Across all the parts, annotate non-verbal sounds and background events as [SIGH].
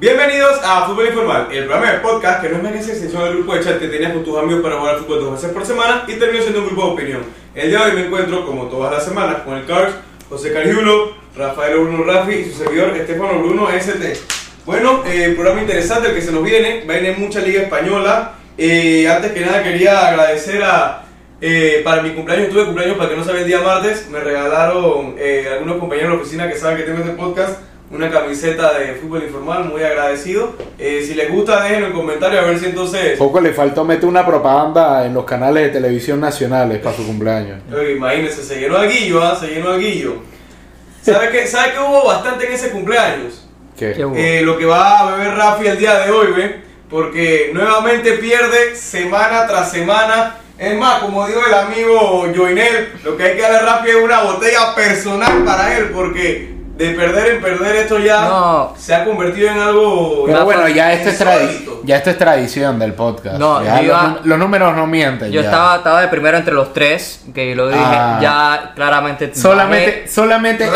Bienvenidos a Fútbol Informal, el programa de podcast que no es más que esa extensión del grupo de chat que tenías con tus amigos para jugar al fútbol dos veces por semana y terminó siendo un grupo de opinión. El día de hoy me encuentro, como todas las semanas, con el Cars, José Cariulo, Rafael Bruno Rafi y su servidor Estefano Bruno ST. Bueno, eh, programa interesante el que se nos viene, va a mucha liga española. Eh, antes que nada quería agradecer a... eh, para mi cumpleaños, tuve cumpleaños para que no sabe el día martes, me regalaron eh, algunos compañeros de la oficina que saben que tengo este podcast una camiseta de fútbol informal, muy agradecido. Eh, si les gusta, déjenlo en comentarios a ver si entonces... Poco le faltó meter una propaganda en los canales de televisión nacionales para su cumpleaños. Oye, imagínense, se llenó el guillo, ¿ah? Se llenó el guillo. ¿Sabe qué, ¿Sabe qué hubo bastante en ese cumpleaños? ¿Qué? Qué bueno. Eh, lo que va a beber Rafi el día de hoy, ¿ve? Porque nuevamente pierde semana tras semana. Es más, como dijo el amigo Joinel, lo que hay que darle a Rafi es una botella personal para él, porque de perder en perder esto ya No. se ha convertido en algo... Pero bueno, ya esto, es tradi- insólito. Ya esto es tradición del podcast. No, Ya yo los, números no mienten. Yo ya. estaba, estaba de primero entre los tres, que lo dije, Ah. ya claramente. Solamente, solamente, eso-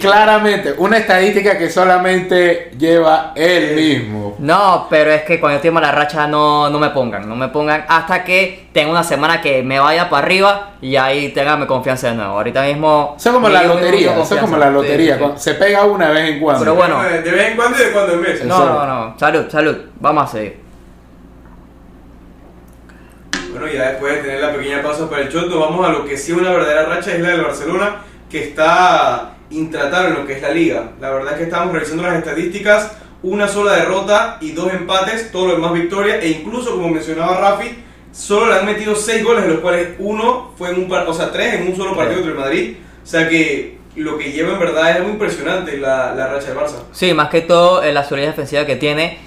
Claramente. una estadística que solamente lleva él mismo. No, pero es que cuando yo tengo mala racha no, no me pongan, no me pongan hasta que tenga una semana que me vaya para arriba y ahí ténganme confianza de nuevo. Ahorita mismo. Eso es como la lotería, eso es como la Sí, lotería. sí. Se pega una vez en cuando. Pero bueno. De vez en cuando y de cuando en vez. No, no, no. Salud, salud. Vamos a seguir. Bueno, ya después de tener la pequeña pausa para el shot, nos vamos a lo que sí es una verdadera racha, es la del Barcelona, que está intratable en lo que es la liga. La verdad es que estamos revisando las estadísticas, una sola derrota y dos empates, todo lo demás victoria, e incluso, como mencionaba Rafi, solo le han metido seis goles, de los cuales uno fue en un par, o sea, tres en un solo partido contra el Madrid. O sea que lo que lleva en verdad es algo impresionante la, la racha del Barça. Sí, más que todo eh, la solidez defensiva que tiene.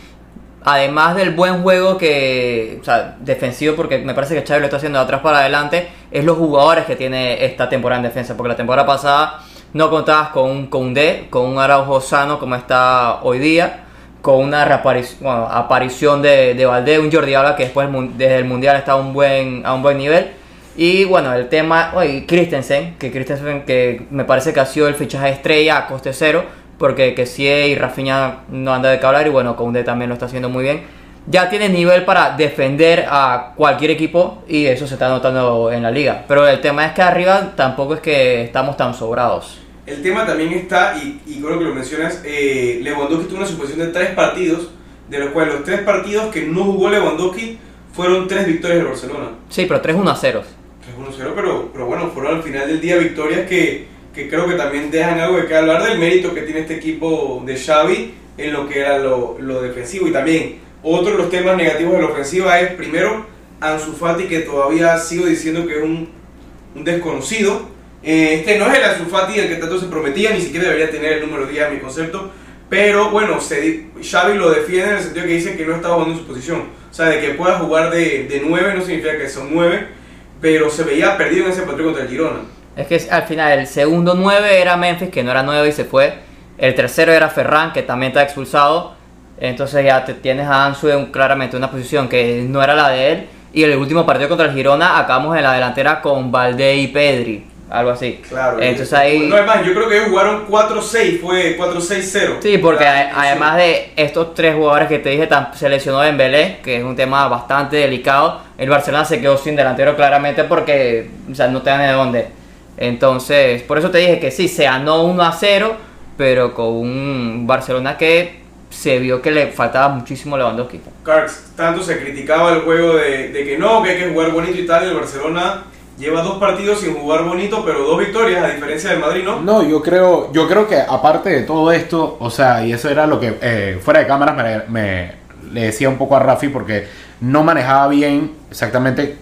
Además del buen juego que, defensivo, porque me parece que Xavi lo está haciendo de atrás para adelante, es los jugadores que tiene esta temporada en defensa. Porque la temporada pasada no contabas con un Koundé, con un Araujo sano como está hoy día, con una aparición de, de un Jordi Alba que después desde el Mundial está a un buen, a un buen nivel. Y bueno, el tema, oye, Christensen, que Christensen que me parece que ha sido el fichaje estrella a coste cero, porque que y Rafinha no anda de qué hablar y bueno, Koundé también lo está haciendo muy bien. Ya tiene nivel para defender a cualquier equipo y eso se está notando en la liga. Pero el tema es que arriba tampoco es que estamos tan sobrados. El tema también está, y, y creo que lo mencionas, eh, Lewandowski tuvo una suposición de tres partidos, de los cuales los tres partidos que no jugó Lewandowski fueron tres victorias del Barcelona. Sí, pero 3-1 a 0. 3-1-0, pero, pero bueno, fueron al final del día victorias que, que creo que también dejan algo de que hablar del mérito que tiene este equipo de Xavi en lo que era lo, lo defensivo. Y también, otro de los temas negativos de la ofensiva es, primero, Ansu Fati, que todavía sigo diciendo que es un, un desconocido. Eh, este no es el Ansu Fati del que tanto se prometía, ni siquiera debería tener el número 10 a mi concepto. Pero bueno, se, Xavi lo defiende en el sentido que dice que no está jugando en su posición. O sea, de que pueda jugar de, de 9 no significa que son 9, pero se veía perdido en ese partido contra el Girona. Es que al final el segundo 9 era Memphis, que no era 9 y se fue. El tercero era Ferran, que también está expulsado. Entonces ya te tienes a Ansu en claramente una posición que no era la de él. Y el último partido contra el Girona acabamos en la delantera con Valdé y Pedri. Algo así. Claro. Entonces ahí... No es más, yo creo que ellos jugaron 4-6, fue 4-6-0. Sí, porque a- además de estos tres jugadores que te dije, se lesionó Dembélé, que es un tema bastante delicado. El Barcelona se quedó sin delantero claramente porque o sea, no te dan de dónde. Entonces, por eso te dije que sí, se ganó 1 a 0, pero con un Barcelona que se vio que le faltaba muchísimo Lewandowski. Cards, tanto se criticaba el juego de, de que no, que hay que jugar bonito y tal. El Barcelona lleva dos partidos sin jugar bonito, pero dos victorias, a diferencia del Madrid, ¿no? No, yo creo, yo creo que aparte de todo esto, o sea, y eso era lo que eh, fuera de cámaras me, me- le decía un poco a Rafi porque no manejaba bien exactamente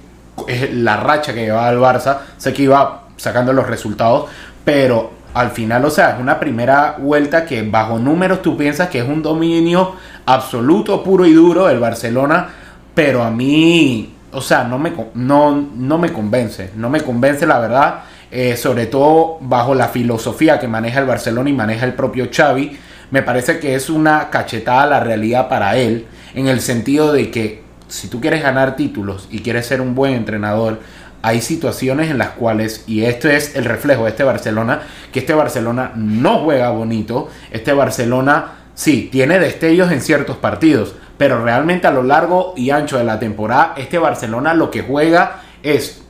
eh, la racha que llevaba el Barça, sé que iba sacando los resultados, pero al final, o sea, es una primera vuelta que bajo números tú piensas que es un dominio absoluto, puro y duro del Barcelona, pero a mí, o sea, no me, no, no me convence, no me convence la verdad, eh, sobre todo bajo la filosofía que maneja el Barcelona y maneja el propio Xavi, me parece que es una cachetada a la realidad para él, en el sentido de que si tú quieres ganar títulos y quieres ser un buen entrenador, hay situaciones en las cuales, y esto es el reflejo de este Barcelona, que este Barcelona no juega bonito, este Barcelona sí, tiene destellos en ciertos partidos, pero realmente a lo largo y ancho de la temporada, este Barcelona lo que juega es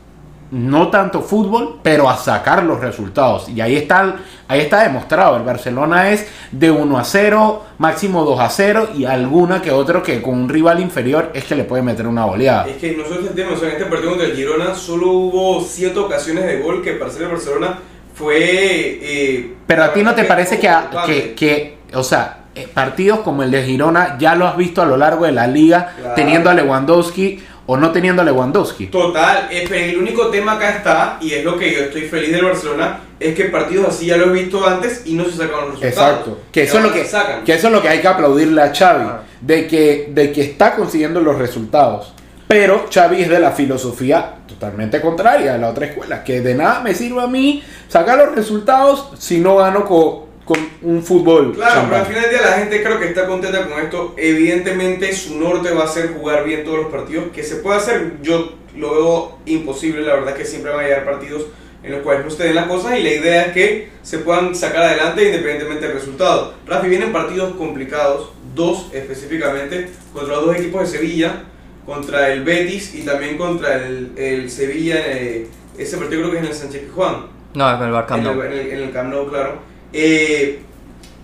no tanto fútbol, pero a sacar los resultados. Y ahí está, ahí está demostrado. El Barcelona es de 1 a 0, máximo 2 a 0 y alguna que otro que con un rival inferior es que le puede meter una goleada. Es que nosotros entendemos, o sea, en este partido contra el Girona solo hubo 7 ocasiones de gol que para ser el Barcelona fue... eh, Pero a ti no te parece que, a- que, que, o sea, eh, partidos como el de Girona ya lo has visto a lo largo de la liga, Claro. teniendo a Lewandowski o no teniendo a Lewandowski. Total, eh, pero el único tema acá está, y es lo que yo estoy feliz del Barcelona, es que partidos así ya lo he visto antes y no se sacaron los resultados. Exacto. Que eso, es lo que, sacan. que eso es lo que hay que aplaudirle a Xavi. Ah. De, que, de que está consiguiendo los resultados. Pero Xavi es de la filosofía totalmente contraria de la otra escuela. Que de nada me sirve a mí sacar los resultados si no gano co- con, un fútbol. Claro, champán. pero al final del día la gente creo que está contenta con esto. Evidentemente su norte va a ser jugar bien todos los partidos. Que se puede hacer, yo lo veo imposible. La verdad es que siempre van a llegar partidos en los cuales no se den las cosas y la idea es que se puedan sacar adelante independientemente del resultado. Rafi, vienen partidos complicados, dos específicamente, contra los dos equipos de Sevilla, contra el Betis y también contra el, el Sevilla. eh, ese partido creo que es en el Sánchez Pizjuán. No, es el Barca En no. el, en, el, en el Camp Nou, claro. Eh,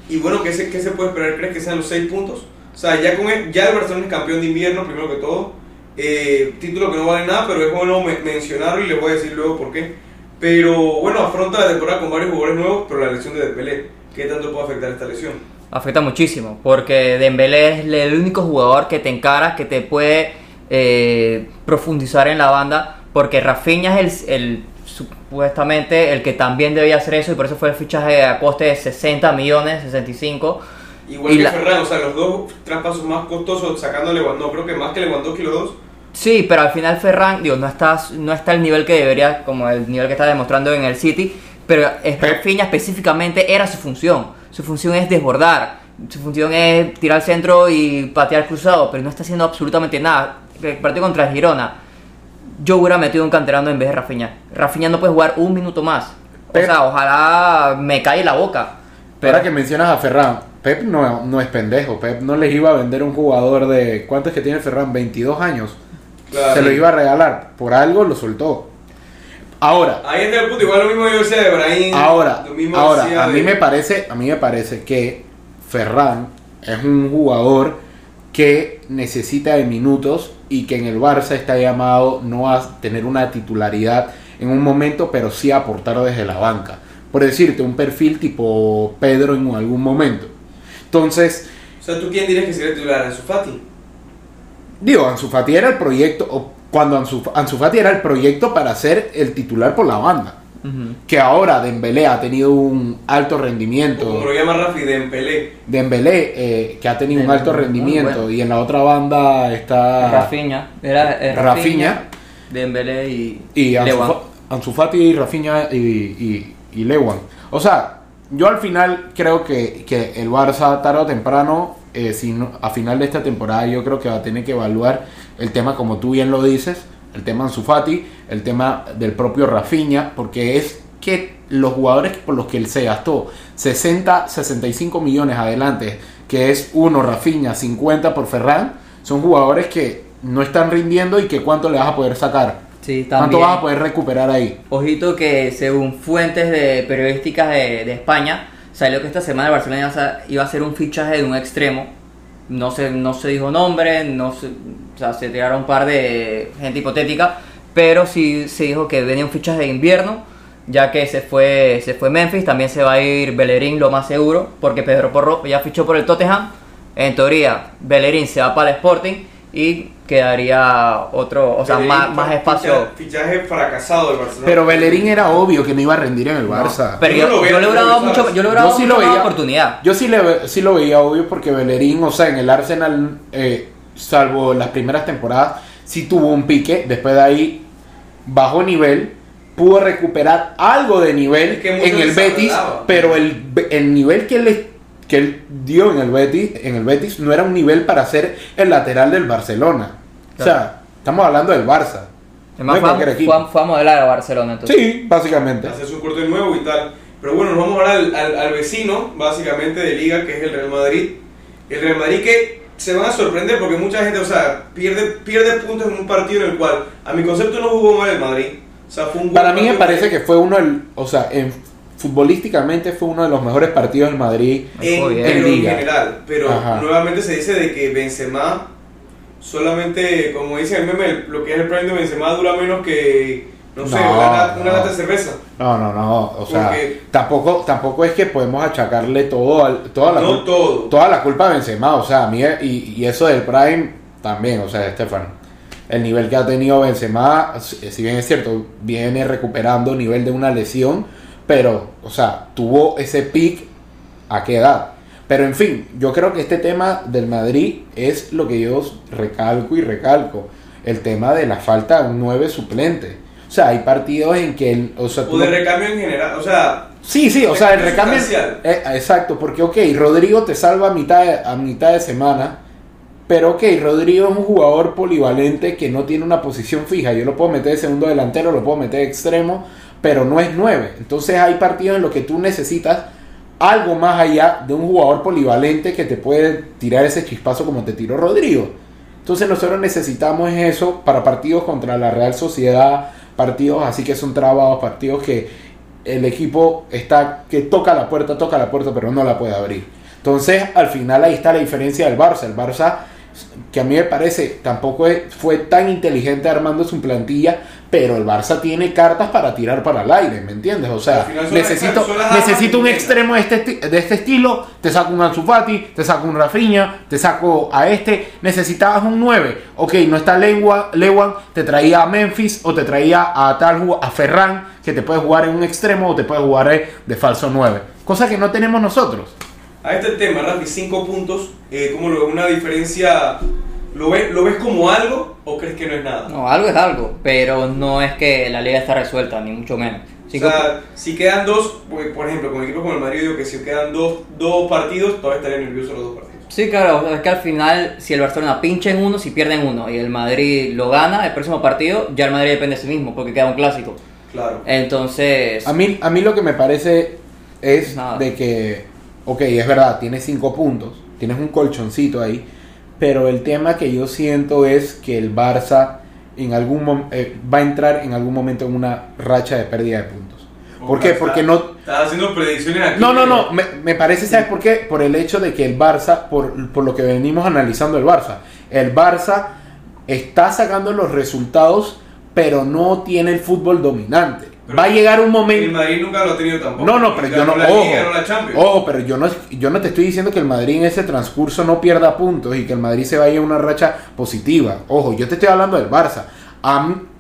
y bueno, ¿qué se, ¿qué se puede esperar? ¿Crees que sean los seis puntos? O sea, ya, con el, ya el Barcelona es campeón de invierno, primero que todo. Eh, título que no vale nada, pero es bueno me- mencionarlo y les voy a decir luego por qué. Pero bueno, afronta la temporada con varios jugadores nuevos, pero la lesión de Dembélé, ¿qué tanto puede afectar esta lesión? Afecta muchísimo, porque Dembélé es el único jugador que te encara, que te puede eh, profundizar en la banda, porque Rafinha es el, el- supuestamente el que también debía hacer eso y por eso fue el fichaje a coste de 60 millones, 65. Igual Y que la- Ferran, o sea, los dos traspasos más costosos sacando Lewandowski, creo que más que Lewandowski los dos. Sí, pero al final Ferran, digo, no está, no está al nivel que debería, como el nivel que está demostrando en el City, pero. Rafinha específicamente era su función. Su función es desbordar, su función es tirar al centro y patear cruzado, pero no está haciendo absolutamente nada. El partido contra Girona, yo hubiera metido un canterano en vez de Rafinha. Rafinha no puede jugar un minuto más. Pep. O sea, ojalá me cae la boca. Pero Ahora que mencionas a Ferran, Pep no, no es pendejo. Pep no les iba a vender un jugador de. ¿Cuántos que tiene Ferran? 22 años. Claro. Se lo iba a regalar. Por algo lo soltó. Ahora, Ahí está el punto, igual lo mismo yo decía de Brahim. ahora, lo mismo ahora, a mí me parece, a mí me parece que Ferran es un jugador que necesita de minutos y que en el Barça está llamado no a tener una titularidad en un momento, pero sí a aportar desde la banca. Por decirte, un perfil tipo Pedro en algún momento. Entonces, O sea, ¿tú quién dirías que sería titular? ¿Ansu Fati? Digo, Ansu Fati era el proyecto, o cuando Ansu, Ansu Fati era el proyecto para ser el titular por la banda. Ujú. Que ahora Dembélé ha tenido un alto O como rendimiento. lo llama Rafi, Dembélé. Dembélé, eh, que ha tenido un Dembélé, alto muy rendimiento. bueno. Y en la otra banda está Rafinha, era eh, Rafinha. Rafinha, Dembélé y, y Ansu, Ansu Fati y Rafinha y, y, y Lewan. O sea, yo al final creo que, que el Barça tarde o temprano, eh, si no- a final de esta temporada, yo creo que va a tener que evaluar el tema como tú bien lo dices, el tema Ansu Fati, el tema del propio Rafinha, porque es que los jugadores por los que él se gastó 60, 65 millones adelante, que es uno Rafinha, 50 por Ferran, son jugadores que no están rindiendo y que cuánto le vas a poder sacar. Sí, ¿Cuánto vas a poder recuperar ahí? Ojito que según fuentes de periodísticas de, de España, salió que esta semana el Barcelona iba a hacer- iba a hacer un fichaje de un extremo. No se, no se dijo nombre, no se, o sea, se tiraron un par de gente hipotética, pero sí se dijo que venía un fichaje de invierno, ya que se fue, se fue Memphis, también se va a ir Bellerín lo más seguro, porque Pedro Porro ya fichó por el Tottenham. En teoría, Bellerín se va para el Sporting y quedaría otro, o sea, Bellerín, más, más espacio. Fichaje fracasado del Barcelona. Pero Bellerín era obvio que no iba a rendir en el Barça. Pero Yo yo, no lo yo le hubiera lo dado mucho, yo le hubiera dado Yo sí mucha lo veía. oportunidad. Yo sí, le, sí lo veía obvio porque Bellerín, o sea, en el Arsenal, eh, salvo las primeras temporadas, sí tuvo un pique. Después de ahí bajó nivel, pudo recuperar algo de nivel Es que en el Betis, desarrollaba. pero el, el nivel que él, que él dio en el, Betis, en el Betis no era un nivel para ser el lateral del Barcelona. O sea, estamos hablando del Barça. Además, no fue, a- equipo. fue a- fue a modelar a Barcelona. Entonces. Sí, básicamente. hacerse un corte nuevo y tal. Pero bueno, nos vamos ahora al, al, al vecino, básicamente, de liga, que es el Real Madrid. El Real Madrid que se van a sorprender porque mucha gente, o sea, pierde, pierde puntos en un partido en el cual, a mi concepto, no jugó mal el Madrid. O sea, fue un buen Para mí me parece que fue uno, del- o sea, en, futbolísticamente fue uno de los mejores partidos del Madrid. en, En en liga. general. Pero Ajá. nuevamente se dice de que Benzema solamente, como dice el meme, el- lo que es el prime de Benzema dura menos que, no sé, No, una, una no. lata de cerveza. No, no, no, o sea, tampoco, tampoco es que podemos achacarle todo al- toda la No todo. toda la culpa a Benzema, o sea, a mí y, y eso del Prime también, o sea, Estefan, el nivel que ha tenido Benzema, si si bien es cierto, viene recuperando nivel de una lesión, pero, o sea, tuvo ese pick a qué edad. Pero en fin, yo creo que este tema del Madrid es lo que yo recalco y recalco, el tema de la falta de un 9 suplente. O sea, hay partidos en que, el- o sea, O de recambio en general. O sea, Sí, sí, o sea, el recambio. eh, exacto, porque, ok, Rodrigo te salva a mitad, de, a mitad de semana, pero, ok, Rodrigo es un jugador polivalente que no tiene una posición fija. Yo lo puedo meter de segundo delantero, lo puedo meter de extremo, pero no es nueve. Entonces, hay partidos en los que tú necesitas algo más allá de un jugador polivalente que te puede tirar ese chispazo como te tiró Rodrigo. Entonces nosotros necesitamos eso para partidos contra la Real Sociedad, partidos así que son trabados, partidos que el equipo está que toca la puerta, toca la puerta, pero no la puede abrir. Entonces, al final ahí está la diferencia del Barça. El Barça, que a mí me parece, tampoco fue tan inteligente armando su plantilla, pero el Barça tiene cartas para tirar para el aire, ¿me entiendes? O sea, necesito, necesito un extremo de este, de este estilo, te saco un Ansu Fati, te saco un Rafinha, te saco a este, necesitabas un 9, ok, no está Lewa- Lewan, te traía a Memphis o te traía a tal a Ferran, que te puede jugar en un extremo o te puede jugar de falso 9, cosa que no tenemos nosotros. A este tema, Rafi, 5 puntos. Eh, ¿Cómo lo ves? ¿Una diferencia? ¿Lo ves, ¿Lo ves como algo o crees que no es nada? No, algo es algo, pero no es que la liga está resuelta, ni mucho menos. Cinco o sea, si quedan dos, pues, por ejemplo, con equipos como el Madrid, digo que si quedan dos, dos partidos, todavía estaría nervioso los dos partidos. Sí, claro, es que al final, si el Barcelona pincha en uno, si pierde en uno y el Madrid lo gana, el próximo partido, ya el Madrid depende de sí mismo, porque queda un clásico. Claro. Entonces, A mí, a mí lo que me parece es Nada. de que, ok, es verdad, tienes 5 puntos, tienes un colchoncito ahí, pero el tema que yo siento es que el Barça en algún eh, va a entrar en algún momento en una racha de pérdida de puntos. ¿Por qué? Porque no, Estás haciendo predicciones aquí. no, no, no, me, me parece, ¿sabes por qué? Por el hecho de que el Barça, por, por lo que venimos analizando el Barça, el Barça está sacando los resultados, pero no tiene el fútbol dominante. Pero Va a llegar un El momento... Madrid nunca lo ha tenido tampoco. No, no, pero yo no, la ojo, Liga, la ojo, pero yo no, yo no te estoy diciendo que el Madrid en ese transcurso no pierda puntos y que el Madrid se vaya a una racha positiva. Ojo, yo te estoy hablando del Barça.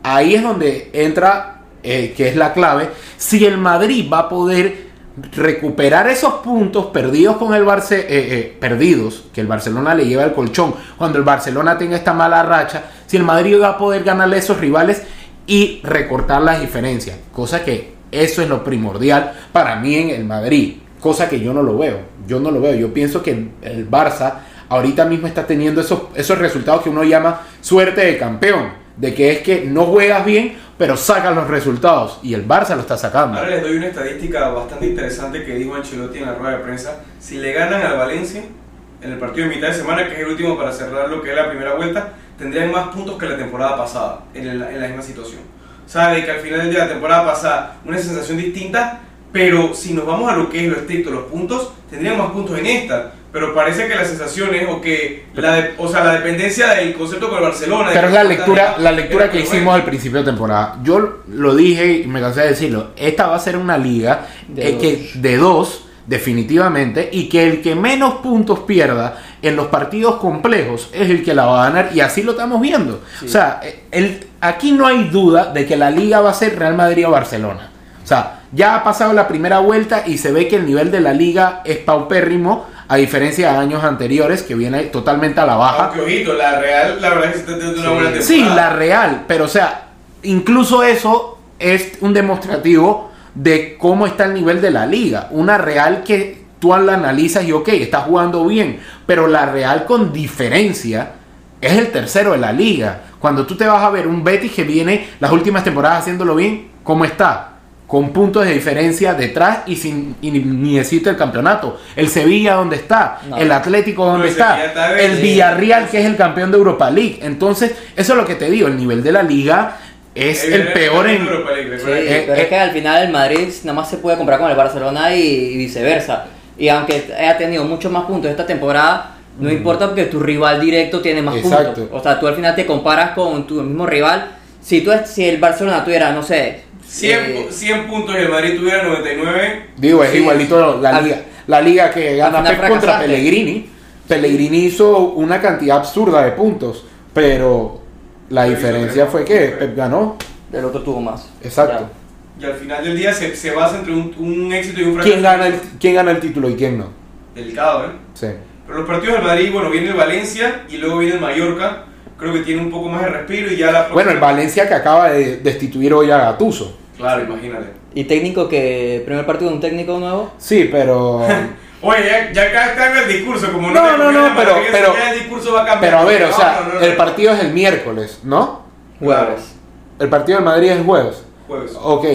Ahí es donde entra, eh, que es la clave, si el Madrid va a poder recuperar esos puntos perdidos con el Barça, eh, eh, perdidos, que el Barcelona le lleva el colchón, cuando el Barcelona tenga esta mala racha, si el Madrid va a poder ganarle a esos rivales y recortar las diferencias, cosa que eso es lo primordial para mí en el Madrid, cosa que yo no lo veo, yo no lo veo, yo pienso que el, Barça ahorita mismo está teniendo esos, esos resultados que uno llama suerte de campeón, de que es que no juegas bien, pero sacas los resultados, y el Barça lo está sacando. Ahora les doy una estadística bastante interesante que dijo Ancelotti en la rueda de prensa. Si le ganan al Valencia en el partido de mitad de semana, que es el último para cerrar lo que es la primera vuelta, tendrían más puntos que la temporada pasada en, el- en la misma situación. Sabe que al final del día de la temporada pasada una sensación distinta, pero si nos vamos a lo que es lo estricto, los puntos, tendrían más puntos en esta. Pero parece que la sensación es o que la, de- o sea, la dependencia del concepto con el Barcelona. Pero es la lectura, la lectura que hicimos bueno. al principio de temporada. Yo lo dije y me cansé de decirlo. Esta va a ser una liga De eh, que, de dos, definitivamente, y que el que menos puntos pierda en los partidos complejos es el que la va a ganar, y así lo estamos viendo. O sea, eh, el, aquí no hay duda de que la liga va a ser Real Madrid o Barcelona. O sea, ya ha pasado la primera vuelta y se ve que el nivel de la liga es paupérrimo, a diferencia de años anteriores, que viene totalmente a la baja. Aunque ojito, la Real, la verdad es que está teniendo una buena temporada. Sí, la real, pero o sea, incluso eso es un demostrativo de cómo está el nivel de la liga. Una real que tú la analizas y ok, está jugando bien, pero la real con diferencia es el tercero de la liga. Cuando tú te vas a ver un Betis que viene las últimas temporadas haciéndolo bien, ¿cómo está? con puntos de diferencia detrás y sin y ni, ni decirte el campeonato. El Sevilla donde está, No. el Atlético donde el está, el. Villarreal que es el campeón de Europa League. Entonces, eso es lo que te digo, el nivel de la liga es el peor en... Europa League, Sí, Eh, pero eh. es que al final el Madrid nada más se puede comprar con el Barcelona y, y viceversa. Y aunque haya tenido muchos más puntos esta temporada, no importa porque tu rival directo tiene más Exacto. puntos. O sea, tú al final te comparas con tu mismo rival. Si tú es- si el Barcelona tuviera, no sé, 100, eh, pu- 100 puntos y el Madrid tuviera 99. Digo, es Sí. igualito la Al- liga. La liga que gana Pep contra. Pellegrini. Pellegrini hizo una cantidad absurda de puntos, pero la diferencia fue que Pep ganó. el otro tuvo más. Exacto. Y al final del día se, se basa entre un, un éxito y un fracaso. ¿Quién gana, el, ¿Quién gana el título y quién no? Delicado, ¿eh? Sí. Pero los partidos del Madrid, bueno, viene el Valencia y luego viene el Mallorca. Creo que tiene un poco más de respiro y ya la Bueno, el Valencia que acaba de destituir hoy a Gattuso. Claro, imagínate. Y técnico que. Primer partido de un técnico nuevo. Sí, pero. [LAUGHS] Oye, ya, ya acá está en el discurso, como No, no, no, a pero- pero- ya el discurso va a cambiar. pero a ver, o sea, No, no, no, el no. partido es el miércoles, ¿no? Jueves. El partido del Madrid es jueves. Jueves. Ok.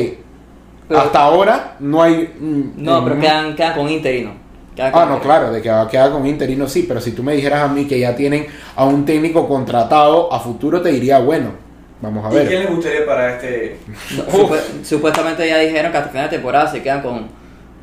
Pero- Hasta ahora no hay. mm, No, pero mm, quedan, quedan con interino. Quedan Ah, con no, interino. claro, de que va a quedar con interino sí, pero si tú me dijeras a mí que ya tienen a un técnico contratado a futuro, te diría, bueno, vamos a ¿Y quién ver. les gustaría para este? No, supu- [LAUGHS] supuestamente ya dijeron que hasta final de temporada se quedan con,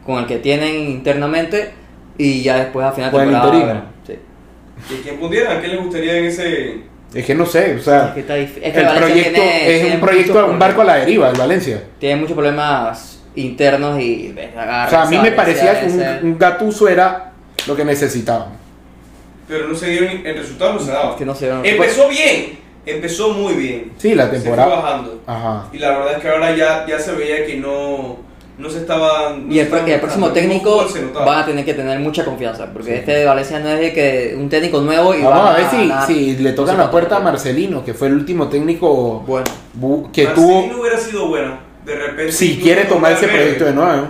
con el que tienen internamente y ya después a final de Con el temporada. interino. sí. ¿Y quién pudiera? ¿A quién les gustaría en ese...? Es que no sé, o sea, Es que está es que el Valencia proyecto tiene- es tiene un proyecto, un barco a la deriva, el Valencia. Tiene muchos problemas internos y. agarra, O sea, a mí me parecía que un, un Gattuso era lo que necesitaban. Pero no se dieron, en resultados no se daba. que no se dieron- Empezó bien, empezó muy bien. Sí, la Se fue temporada. bajando. Ajá. Y la verdad es que ahora ya, ya se veía que no, no se estaban... no Y el, se estaban y el próximo técnico van a tener que tener mucha confianza. Porque este de Valencia no es de que un técnico nuevo y Vamos a ver si, le tocan la puerta a. Marcelino, que fue el último técnico Bueno, bu- que Marcelino tuvo, hubiera sido bueno. De repente... si quiere tomar ese proyecto de nuevo.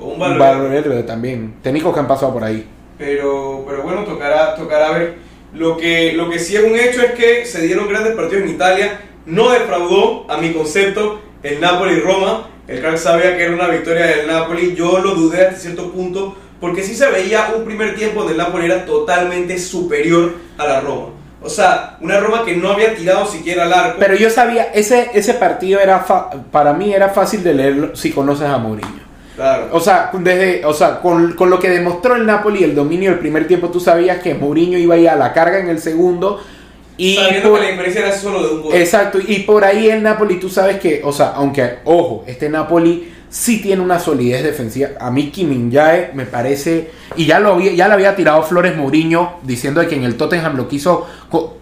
O un. Valverde también. Técnicos que han pasado por ahí. Pero, pero bueno, tocará, tocará ver. Lo que, lo que sí es un hecho es que se dieron grandes partidos en Italia. No defraudó, a mi concepto, el Napoli-Roma. El crack sabía que era una victoria del Napoli. Yo lo dudé hasta cierto punto. Porque sí se veía un primer tiempo donde el Napoli era totalmente superior a la Roma. O sea, una Roma que no había tirado siquiera al arco. Pero yo sabía, ese, ese partido era fa- para mí era fácil de leerlo si conoces a Mourinho. claro. O sea, desde, o sea con, con lo que demostró el Napoli el dominio del primer tiempo, tú sabías que Mourinho iba a ir a la carga en el segundo. Y Sabiendo por- que la diferencia era solo de un gol. Exacto, y por ahí el Napoli, tú sabes que, o sea, aunque, ojo, este Napoli sí tiene una solidez defensiva. A mí Kim Min-jae me parece, y ya lo había, ya le había tirado Flores Mourinho diciendo de que en el Tottenham lo quiso,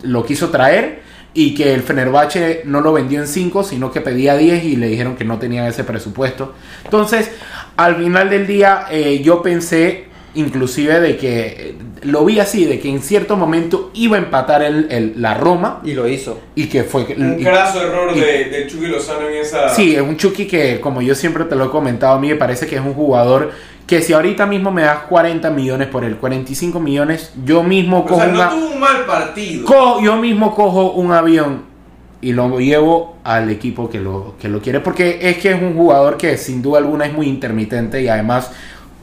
lo quiso traer y que el Fenerbahce no lo vendió en 5, sino que pedía 10 y le dijeron que no tenían ese presupuesto. Entonces, al final del día, eh, yo pensé inclusive de que lo vi así, de que en cierto momento iba a empatar el, el- la Roma y lo hizo. y que fue Un y- craso error y- de, de Chucky Lozano en esa. Sí, es un Chucky que, como yo siempre te lo he comentado, a mí me parece que es un jugador que si ahorita mismo me das 40 millones por él, 45 millones, yo mismo O cojo, sea, no una- tuvo un mal partido. co- yo mismo cojo un avión y lo llevo al equipo que lo, que lo quiere, porque es que es un jugador que sin duda alguna es muy intermitente y además,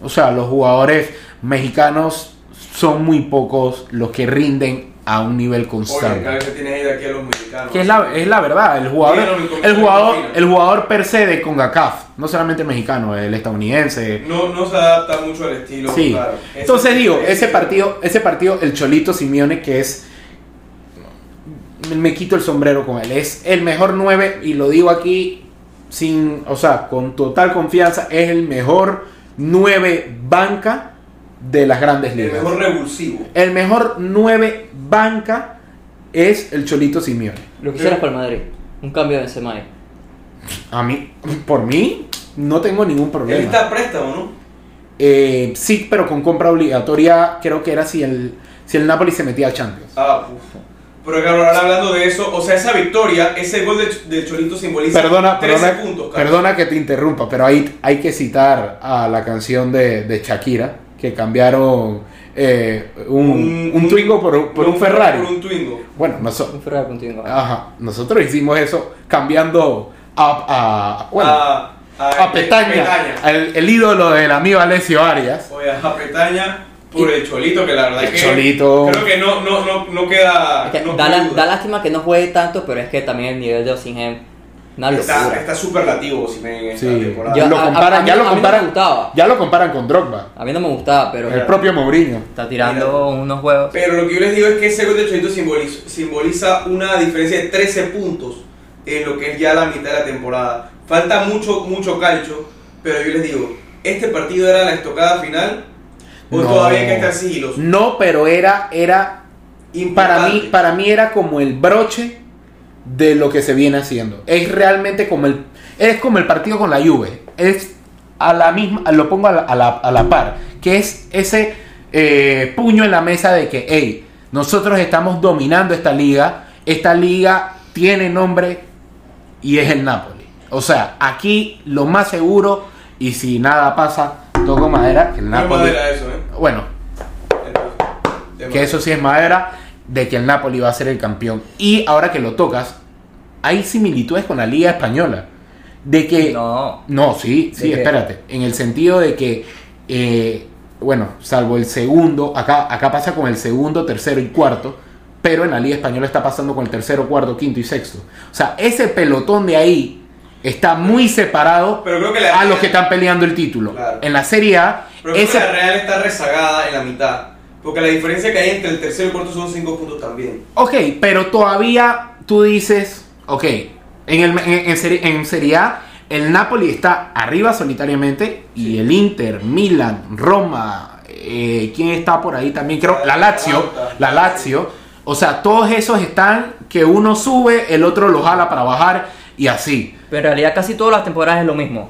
o sea, los jugadores mexicanos son muy pocos los que rinden a un nivel constante. que tienes ahí de aquí a los mexicanos. Que es la, es la verdad, el jugador, el jugador, el jugador per se de CONCACAF, no solamente el mexicano, el estadounidense. No, no se adapta mucho al estilo. Sí. claro. Entonces Ese- digo, ese partido, ese partido, el Cholito Simeone, que es me quito el sombrero con él, es el mejor 9 y lo digo aquí sin, o sea, con total confianza, es el mejor 9 banca de las grandes El ligas. mejor revulsivo. El mejor 9 banca es el Cholito Simeone. Lo quisieras para el Madrid. Un cambio de Benzema ahí. A mí, por mí, no tengo ningún Él problema. está a préstamo, ¿no? Eh, sí, pero con compra obligatoria, creo que era si el, si el Napoli se metía a Champions. Ah, uf. Pero claro, ahora hablando de eso, o sea, esa victoria, ese gol de, de Cholito simboliza Perdona, 13 perdona, puntos. Carlos. perdona que te interrumpa, pero ahí hay que citar a la canción de, de Shakira, que cambiaron eh, un, un, Twingo por, un- por un Ferrari. Por un Twingo. Bueno, nosotros, Un Ferrari contigo. ajá, nosotros hicimos eso cambiando a... a- bueno, A- a Petaña, Petaña. El, el ídolo del amigo Alessio Arias. Oye, a Petaña por el Cholito, que la verdad El es que Cholito. creo que no, no, no, no queda. Es que no da, la- da lástima que no juegue tanto, pero es que también el nivel de Osimhen, una Está, locura. está superlativo si me en esta Sí. temporada. Yo- lo a- comparan, a mí- ya lo no comparan, gustaba. ya lo comparan con Drogba, A mí no me gustaba, pero el propio Mourinho. está tirando unos juegos. Pero lo que yo les digo es que ese gol de Cholito simboliza, simboliza una diferencia de 13 puntos en lo que es ya la mitad de la temporada. Falta mucho, mucho calcho, pero yo les digo, ¿este partido era la estocada final? ¿O No. todavía hay que estar sigiloso? No, pero era, era para mí, Importante. para mí era como el broche de lo que se viene haciendo. Es realmente como el, es como el partido con la Juve. Es a la misma, lo pongo a la, a la- a la par, que es ese eh, puño en la mesa de que, hey, nosotros estamos dominando esta liga, esta liga tiene nombre y es el Napoli. O sea, aquí lo más seguro y si nada pasa, toco madera, que el Napoli. madera eso. Bueno, Entonces, que eso sí es madera de que el Napoli va a ser el campeón. Y ahora que lo tocas, hay similitudes con la Liga Española. De que. No. No, sí, sí, espérate. En el sentido de que. eh, bueno, salvo el segundo, acá, acá pasa con el segundo, tercero y cuarto, pero en la Liga Española está pasando con el tercero, cuarto, quinto y sexto. O sea, ese pelotón de ahí está muy separado Pero creo que la a los que están peleando el título. Claro. En la Serie A, Pero creo ese que la Real está rezagada en la mitad. Porque la diferencia que hay entre el tercero y el cuarto son 5 puntos también. Ok, pero todavía tú dices, ok, en, el, en, en serie, en Serie A el Napoli está arriba solitariamente y el Inter, Milan, Roma, eh, ¿quién está por ahí también? Creo, la Lazio, la Lazio. O sea, todos esos están que uno sube, el otro lo jala para bajar y así. Pero en realidad casi todas las temporadas es lo mismo.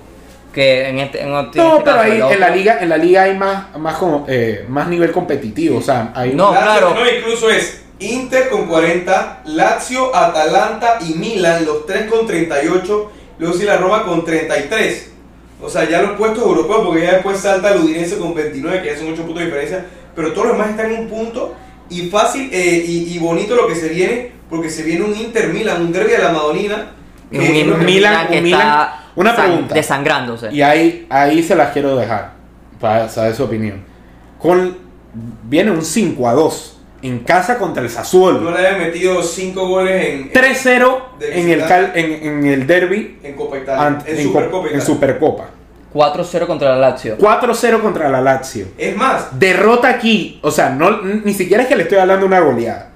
Que en este, en este No, pero caso, ahí en la liga, en la liga hay más, más, como, eh, más nivel competitivo. O sea, hay No, claro. No, incluso es Inter con 40, Lazio, Atalanta y Milan, los tres con 38. Luego sí la Roma con 33. O sea, ya los puestos europeos, porque ya después salta el Udinese con 29, que ya son 8 puntos de diferencia. Pero todos los demás están en un punto. Y fácil eh, y, y bonito lo que se viene, porque se viene un Inter Milan, un derby de la Madonina. Un, que- un un Milan, Milan- que un Milan- está una pregunta. desangrándose. Y ahí, ahí se las quiero dejar para saber su opinión. Con, viene un 5 a 2 en casa contra el No Sassuolo. le habían metido 5 goles en, 3-0 De en el, cal- en, en el derby en Copa Italia. ant- en, en, Supercopa Co- en Italia. Supercopa. 4-0 contra la Lazio. 4-0 contra la Lazio. Es más, Derrota aquí, o sea, no, ni siquiera es que le estoy hablando una goleada.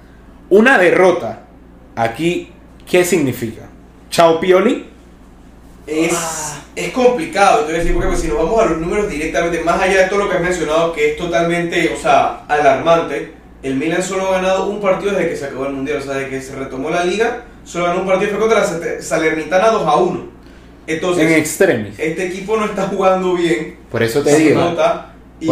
Una derrota aquí, ¿qué significa? Chao Pioli. Es, Ah. es complicado, te voy a decir, porque pues, si nos vamos a los números directamente, más allá de todo lo que has mencionado, que es totalmente, o sea, alarmante, el Milan solo ha ganado un partido desde que se acabó el Mundial, o sea, desde que se retomó la Liga, solo ganó un partido, fue contra la Salernitana 2 a 1. Entonces, en extremis. este equipo no está jugando bien, Por eso te se digo. nota, y.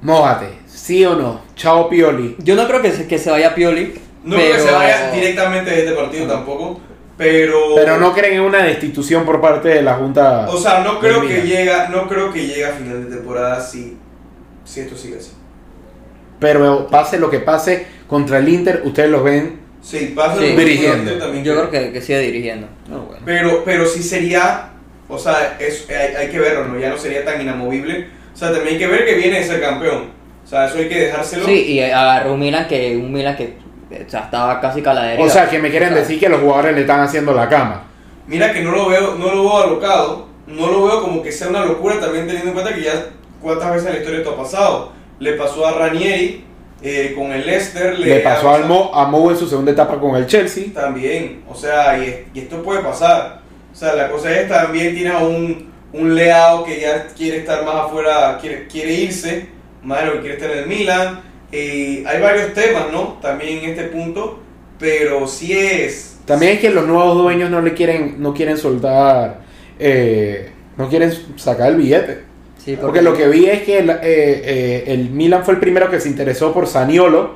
Mójate, ¿sí o no? Chao Pioli. Yo no creo que se, que se vaya Pioli. no pero... creo que se vaya directamente de este partido tampoco, pero... Pero no creen en una destitución por parte de la Junta. O sea, no creo que llega, no creo que llegue a final de temporada si, si esto sigue así. Pero pase lo que pase contra el Inter, ustedes los ven. Sí, pasa Sí. lo- Dirigiendo. también Yo creo que, que sigue dirigiendo. No, bueno. Pero, pero sí sería, o sea, es, hay, hay que verlo, ¿no? Ya no sería tan inamovible. O sea, también hay que ver que viene de ser campeón. O sea, eso hay que dejárselo. Sí, y agarró un Milan que un Milan que o sea, estaba casi caladería. O sea, que me quieren O sea, decir que los jugadores le están haciendo la cama. Mira que no lo veo, no lo veo alocado. No lo veo como que sea una locura también teniendo en cuenta que ya cuántas veces en la historia esto ha pasado. Le pasó a Ranieri eh, con el Leicester. Le pasó ha al Mo, a Mou en su segunda etapa con el Chelsea. También, o sea, y, y esto puede pasar. O sea, la cosa es también tienes a un, un Leao que ya quiere estar más afuera, quiere, quiere irse, más de lo que quiere estar en el Milan. Eh, hay varios temas, ¿no? También en este punto, pero sí es... También es que los nuevos dueños no le quieren, no quieren soltar, eh, no quieren sacar el billete. Sí, Porque lo que vi es que el, eh, eh, el Milan fue el primero que se interesó por Saniolo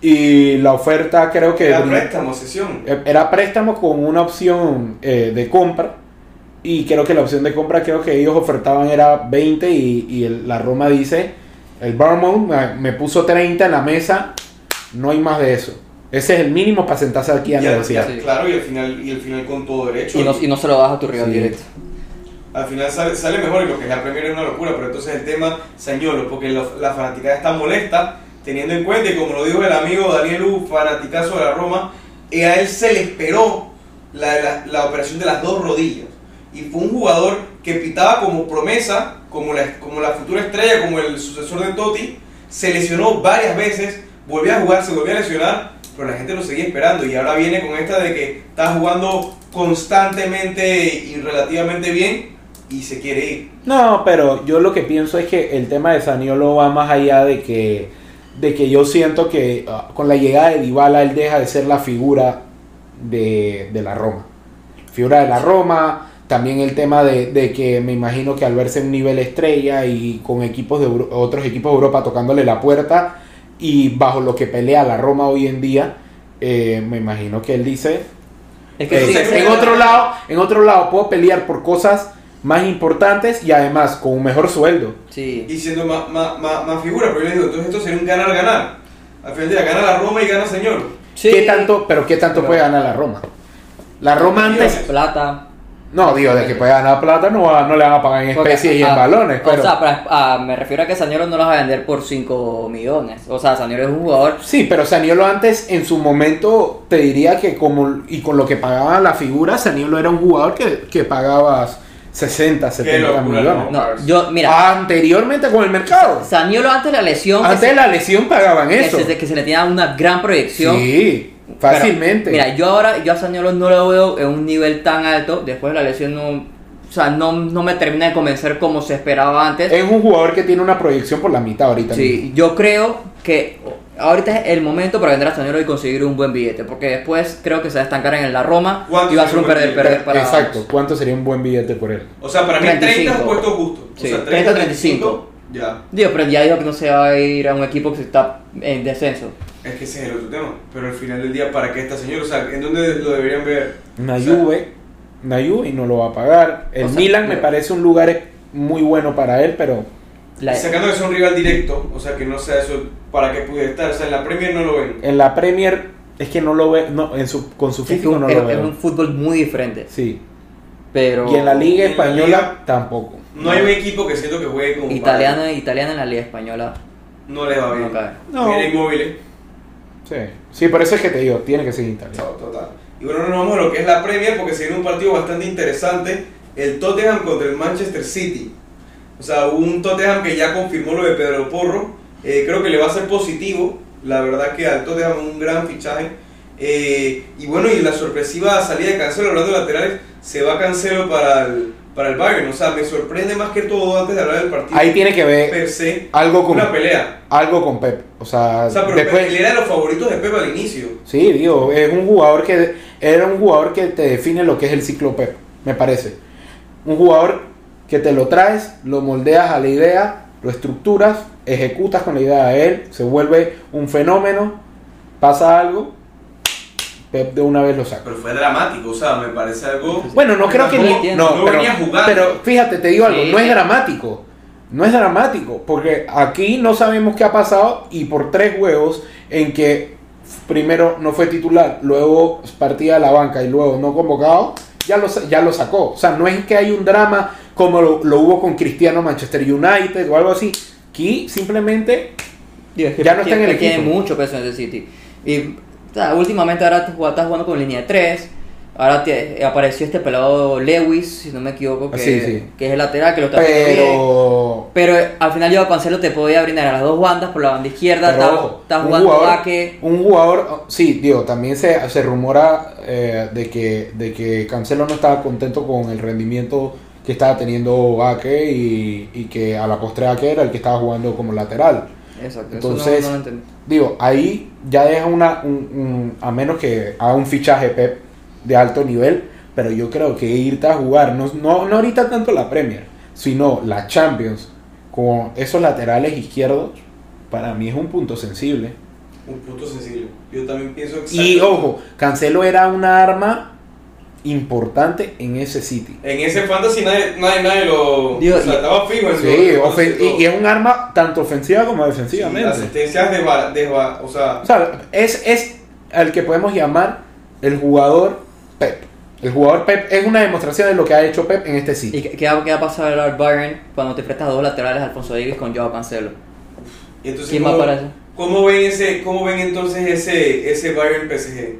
y la oferta creo que Era préstamo, sesión. Eh, Era préstamo con una opción eh, de compra. Y creo que la opción de compra, creo que ellos ofertaban era 20 y, y el- la Roma dice, el Barmouth me, puso 30 en la mesa, no hay más de eso. Ese es el mínimo para sentarse aquí a Y negociar. al- Claro, y al final, y al final con todo derecho. y, no, y no se lo das a tu rival Sí. directo. al final sale, sale mejor y lo que es la Premier es una locura, pero entonces el tema Sañolo, porque lo- la fanaticada está molesta, teniendo en cuenta, y como lo dijo el amigo Daniel U, fanaticazo de la Roma, y a él se le esperó la, la- la operación de las dos rodillas. Y fue un jugador que pitaba como promesa, como la, como la futura estrella, como el sucesor de Totti, se lesionó varias veces, volvió a jugar, se volvió a lesionar, pero la gente lo seguía esperando y ahora viene con esta de que está jugando constantemente y relativamente bien y se quiere ir. No, pero yo lo que pienso es que el tema de Saniolo va más allá de que, de que yo siento que ah, con la llegada de Dybala él deja de ser la figura de, de la Roma. Figura de la Roma, también el tema de, de que me imagino que al verse en un nivel estrella y con equipos de Euro- otros equipos de Europa tocándole la puerta y bajo lo que pelea la Roma hoy en día, eh, me imagino que él dice, Es que eh, sí, en otro lado, en otro lado puedo pelear por cosas más importantes y además con un mejor sueldo. sí. Y siendo más, más, más, más figura, pero yo les digo, entonces esto sería un ganar-ganar. Al final del día, gana la Roma y gana señor. Sí. ¿Qué tanto, pero qué tanto Pero- puede ganar la Roma? La Roma antes, Plata. No digo de que puede ganar plata no, va- no le van a pagar en Porque, especies y en ah, balones, pero O sea, pero, ah, me refiero a que Saniolo no los va a vender por 5 millones. O sea, Saniolo es un jugador. sí, pero Saniolo antes en su momento te diría que como y con lo que pagaba la figura, Saniolo era un jugador que, que pagabas 60, 70 locura, millones. No, yo, mira, Anteriormente con el mercado. Saniolo antes de la lesión. Antes de la lesión pagaban que eso. se, que se le tenía una gran proyección. Sí, Pero, fácilmente. mira, yo ahora, yo a Saniolo no lo veo en un nivel tan alto. Después de la lesión, no, o sea, no, no me termina de convencer como se esperaba antes. es un jugador que tiene una proyección por la mitad ahorita. mismo. Sí, yo creo que ahorita es el momento para vender a Saniolo y conseguir un buen billete. Porque después creo que se va a estancar en la Roma ¿Cuánto y va a ser un buen perder-perder para. Exacto. ¿Cuánto sería un buen billete por él? O sea, para mí 30 es 35. un puesto justo. O Sí, sea, 30, 35. Ya. Digo, pero ya dijo que no se va a ir a un equipo que está en descenso. Es que ese es el otro tema. Pero al final del día, ¿para qué está señor? O sea, ¿en dónde lo deberían ver? Una O sea, Juve, una Juve y no lo va a pagar. El O sea, Milan me parece un lugar muy bueno para él, pero La- sacando que sea un rival directo, o sea, que no sea eso, ¿para qué pudiera estar? O sea, en la Premier no lo ven. en la Premier es que no lo ve, no, en su, con su es, que físico un- no es- lo es veo. un fútbol muy diferente. Sí. Pero. Y en la Liga en la Española Liga- tampoco. No hay un equipo que siento que juegue como Italiana, italiana en la Liga Española. No le va bien. No cae. No. Mira Inmóviles. Sí. Sí, por eso es que te digo, tiene que ser italiano. No, total. Y bueno, nos vamos a lo que es la Premier porque se viene un partido bastante interesante. El Tottenham contra el Manchester City. O sea, un Tottenham que ya confirmó lo de Pedro Porro. Eh, creo que le va a ser positivo. La verdad que al Tottenham un gran fichaje. Eh, y bueno, y la sorpresiva salida de Cancelo, hablando de laterales, se va Cancelo para el, para el Bayern. O sea, me sorprende más que todo antes de hablar del partido. Ahí tiene que ver per se algo con una pelea. algo con Pep. O sea, O sea, pero después él era de los favoritos de Pep al inicio. Sí, digo, es un jugador que era un jugador que te define lo que es el ciclo Pep, me parece. Un jugador que te lo traes, lo moldeas a la idea, lo estructuras, ejecutas con la idea de él, se vuelve un fenómeno, pasa algo, Pep de una vez lo saca. Pero fue dramático, o sea, me parece algo. Bueno, no creo que No ni- no, No pero, venía jugando. pero fíjate, te digo algo, Sí, no es dramático. No es dramático, porque aquí no sabemos qué ha pasado y por tres juegos en que primero no fue titular, luego partía a la banca y luego no convocado, ya lo, ya lo sacó. O sea, no es que hay un drama como lo, lo hubo con Cristiano Manchester United o algo así. Aquí simplemente Digo, es que Ya no está en el Pep tiene equipo. mucho peso en ese City. Y o sea, últimamente ahora está jugando, con línea de 3. Ahora te- apareció este pelado Lewis, si no me equivoco, que, Ah, Sí, sí. que es el lateral, que lo está pero Pero eh, al final yo Cancelo te podía brindar a las dos bandas por la banda izquierda, Pero está, ojo, está un jugando jugador- Vaque. Un jugador, sí, digo, también se, se rumora eh, de, que, de que Cancelo no estaba contento con el rendimiento que estaba teniendo Ake y, y que a la postre Ake era el que estaba jugando como lateral. Exacto, eso no- Entonces, no, lo entendí. digo, ahí ya deja una, un- un- a menos que haga un fichaje Pep de alto nivel, pero yo creo que irte a jugar, no, no, no ahorita tanto la Premier, sino la Champions, con esos laterales izquierdos, para mí es un punto sensible. Un punto sensible. Yo también pienso Y exacto- ojo, Cancelo era una arma importante en ese City. En ese fantasy nadie, nadie, nadie lo. Digo, o sea, y- estaba fijo en Sí, lo- ofen- y, y es un arma tanto ofensiva como Sí, defensivamente. asistencias de, ba- de ba- o sea, O sea, es, es al que podemos llamar el jugador Pep. El jugador Pep es una demostración de lo que ha hecho Pep en este sitio. ¿Y qué, qué va, va a pasar al Bayern cuando te enfrentas a dos laterales, Alfonso Davis con Joao Cancelo? Y entonces, ¿Quién va ¿cómo, para eso? ¿cómo ven ese, cómo ven entonces ese, ese Bayern PSG?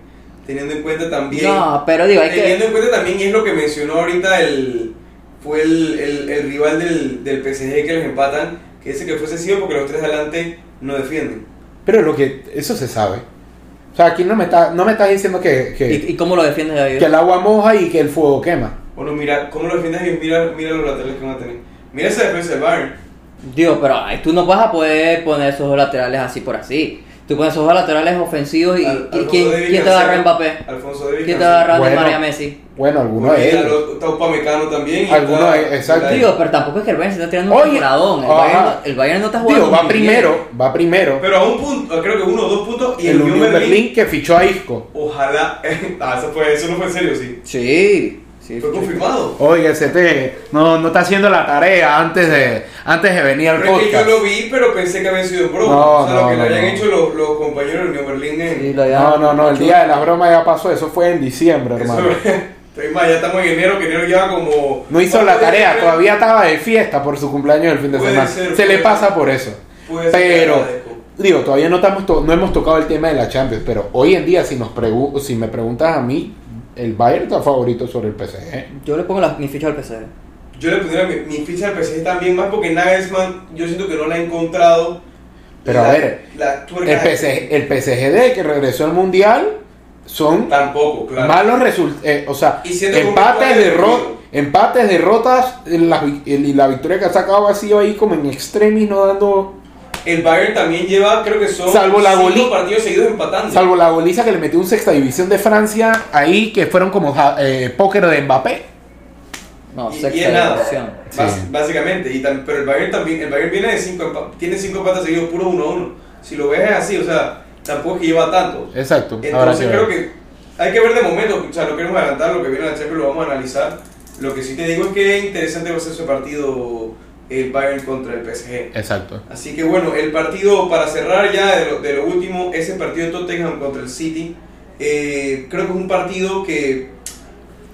Teniendo en cuenta también. No, pero digo, hay teniendo que... en cuenta también, y es lo que mencionó ahorita el. Fue el, el, el rival del, del PSG que les empatan, que dice que fue sencillo porque los tres adelante no defienden. Pero lo que eso se sabe. O sea, aquí no me está, no me estás diciendo que, que, ¿Y, y cómo lo defiendes, David? que el agua moja y que el fuego quema. Bueno, mira, ¿cómo lo defiendes ellos? Mira, mira los laterales que van a tener. Mira esa defensa del Bayern. Digo, pero ay, tú no vas a poder poner esos laterales así por así. Tú pones esos laterales ofensivos y, Al- y ¿quién, Davies quién te va a agarrar Cancelo, Mbappé? Alfonso Davies ¿Quién te va a agarrar Bueno. Neymar y a Messi? Bueno, alguno de ellos. lo- está Upamecano también. Alguno de- exacto. pero tampoco es que el Bayern se está tirando un. El, ajá. Bayern, no- el Bayern no está jugando Digo, va primero, va primero. Pero a un punto, creo que uno o dos puntos. Y el el Unión Berlín, Berlín, que fichó a Isco. ojalá. [LAUGHS] ah, eso, fue, eso no fue en serio, sí. Sí, sí. Fue confirmado. Oiga, ese te no, no está haciendo la tarea antes de, antes de venir al que yo podcast. lo vi, pero pensé que había sido broma. No, o sea, no, lo que no, le habían no. hecho los, los compañeros de Unión Berlín en. Sí, lo había- No, no, no, el día de la broma ya pasó, eso fue en diciembre, hermano. [LAUGHS] Estoy mal, ya estamos en enero, que enero lleva como. No hizo la ¿Cuántos tarea, todavía estaba de fiesta por su cumpleaños el fin de Puede semana. ser, Se puede le ser. pasa por eso. Puede ser Pero, agradezco. digo, todavía no, estamos to- no hemos tocado el tema de la Champions, pero hoy en día, si, nos pregu- si me preguntas a mí, el Bayern está favorito sobre el PSG. Yo le pongo la- mi ficha al PSG. Yo le pondría mi, mi ficha al PSG también más porque Nagelsmann, yo siento que no la ha encontrado. Pero a ver, la El PSG, el PSG de que regresó al Mundial son Tampoco, claro. malos resultados, o sea, Y empates, poco de derro- ruido. empates, derrotas, en la y la victoria que ha sacado ha sido ahí como en extremis, no dando, El Bayern también lleva, creo que son Salvo la cinco partidos seguidos empatando. salvo la goliza que le metió un sexta división de Francia, ahí que fueron como eh, póker de Mbappé. No, y, sexta y es nada. división. Sí. básicamente. Y tam- pero el Bayern también, el Bayern viene de cinco tiene cinco empates seguidos, puro 1-1. Si lo ves es así, o sea, tampoco es que lleva tanto. Exacto. Entonces creo que hay que ver de momento, o sea, no queremos adelantar lo que viene en la Champions, lo vamos a analizar. Lo que sí te digo es que es interesante va a ser ese partido el Bayern contra el PSG. Exacto. Así que bueno, el partido para cerrar ya de lo, de lo último, ese partido de Tottenham contra el City, eh, creo que es un partido que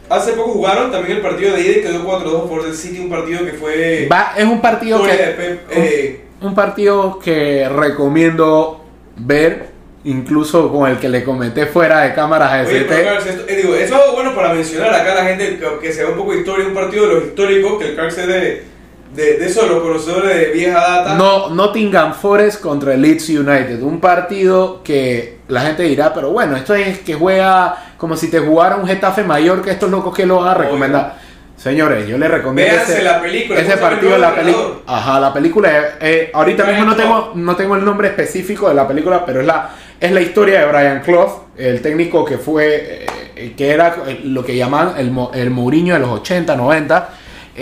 hace poco jugaron también el partido de ida y quedó 4-2 a favor del City, un partido que fue Va, es un partido que Pep, eh, un partido que recomiendo ver, incluso con el que le comenté fuera de cámaras a Oye, pero esto- eh, digo, eso es bueno para mencionar acá a la gente que, que se ve un poco de historia, un partido de los históricos, que el Carlos es de, de, de eso, los conocedores de vieja data. No, Nottingham Forest contra el Leeds United. Un partido que la gente dirá, pero bueno, esto es que juega como si te jugara un Getafe mayor, que estos locos que lo van a recomendar. Señores, yo les recomiendo Véanse ese, la película, ese ¿cómo se llama partido el la película. Ajá, la película. eh, eh, ahorita Brian mismo no Clough. tengo, no tengo el nombre específico de la película, pero es la, es la historia de Brian Clough, el técnico que fue, eh, que era lo que llaman el, el Mourinho de los 80, 90.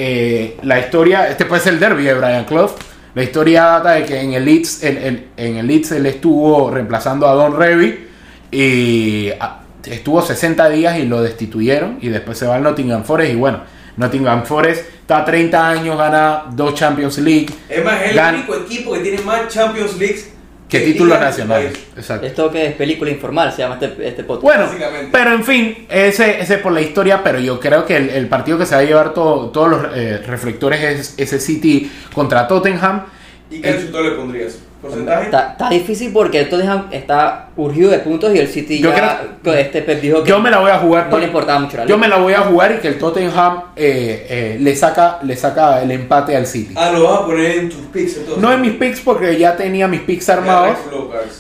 Eh, la historia, este puede ser el derby de Brian Clough. La historia data de que en el Leeds, el- el- en el Leeds él estuvo reemplazando a Don Revy y ah, estuvo 60 días y lo destituyeron y después se va al Nottingham Forest y bueno, Nottingham Forest está a 30 años, gana dos Champions League, Es más, es el Gan- único equipo que tiene más Champions Leagues que títulos ligas en su nacionales. país. Exacto. Esto que es película informal, se llama este, este podcast. Bueno, pero en fin, ese, ese por la historia, pero yo creo que el, el partido que se va a llevar todo- todos los eh, reflectores es ese City contra Tottenham. ¿Y qué resultado le pondrías? ¿Porcentaje? Está, está difícil porque el Tottenham está urgido de puntos y el City Yo ya que este Pep dijo que Yo me la voy a jugar. no por- le importaba mucho la yo me la voy a jugar y que el Tottenham eh, eh, le, saca, le saca el empate al City. Ah, lo vas a poner en tus picks entonces. No en mis picks porque ya tenía mis picks armados.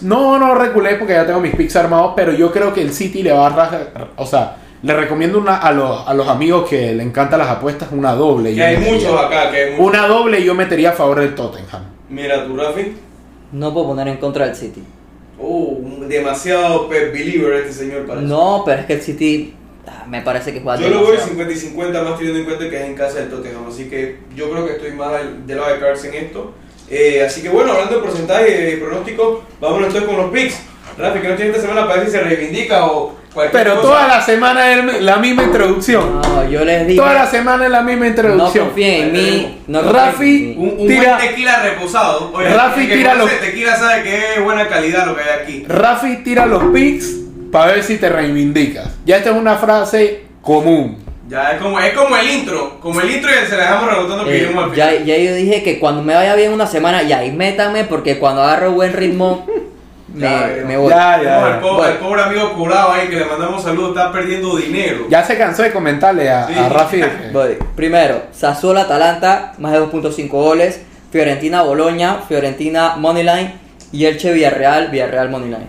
No, no reculé porque ya tengo mis picks armados, pero yo creo que el City le va a rajar, o sea, le recomiendo una, a, los, a los amigos que le encantan las apuestas una doble. Que hay metería- muchos acá, que hay muchos. Una doble yo metería a favor del Tottenham. Mira tu Rafi. No puedo poner en contra del City. Oh, demasiado believer este señor parece. No, pero es que el City ah, me parece que juega Yo lo voy demasiado. 50 y 50 más teniendo en cuenta que es en casa del Tottenham, así que yo creo que estoy más del, lado de Carlos en esto. Eh, así que bueno, hablando de porcentaje y pronóstico, vámonos entonces con los picks. Rafi, que no tiene esta semana para ver si se reivindica o Pero cosa. toda la semana es la misma introducción. No, yo les digo. Toda la semana es la misma no introducción. confíen en mí. No confíen Rafi, en mí. Un, un Tira- buen tequila reposado. Oye, Rafi el que tira los- tequila sabe que es buena calidad lo que hay aquí. Rafi tira los picks para ver si te reivindicas. Ya esta es una frase común. Ya es como, es como el intro, como el intro y se la dejamos rebotando que Eh, ya, ya yo dije que cuando me vaya bien una semana, ya ahí métanme, porque cuando agarro buen ritmo, me, Ya, ya. me voy. Ya, Tenemos ya. al, po- Bueno. al pobre amigo curado ahí que le mandamos saludos, está perdiendo dinero. Ya se cansó de comentarle a, Sí. a Rafi. [LAUGHS] Voy. Primero, Sassuolo Atalanta, más de 2.5 goles. Fiorentina Boloña, Fiorentina Moneyline. Y Elche Villarreal, Villarreal Moneyline.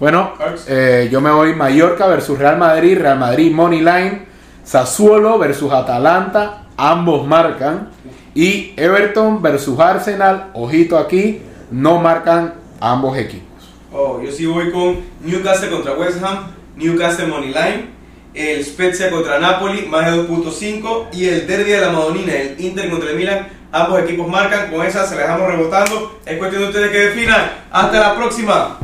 Bueno, eh, yo me voy Mallorca versus Real Madrid, Real Madrid Money Line, Sassuolo versus Atalanta, ambos marcan. Y Everton versus Arsenal, ojito aquí, no marcan ambos equipos. Oh, yo sí voy con Newcastle contra West Ham, Newcastle Moneyline, el Spezia contra Napoli, más de 2.5 y el Derby de la Madonina, el Inter contra el Milan, ambos equipos marcan, con esa se la dejamos rebotando, es cuestión de ustedes que definan, hasta la próxima.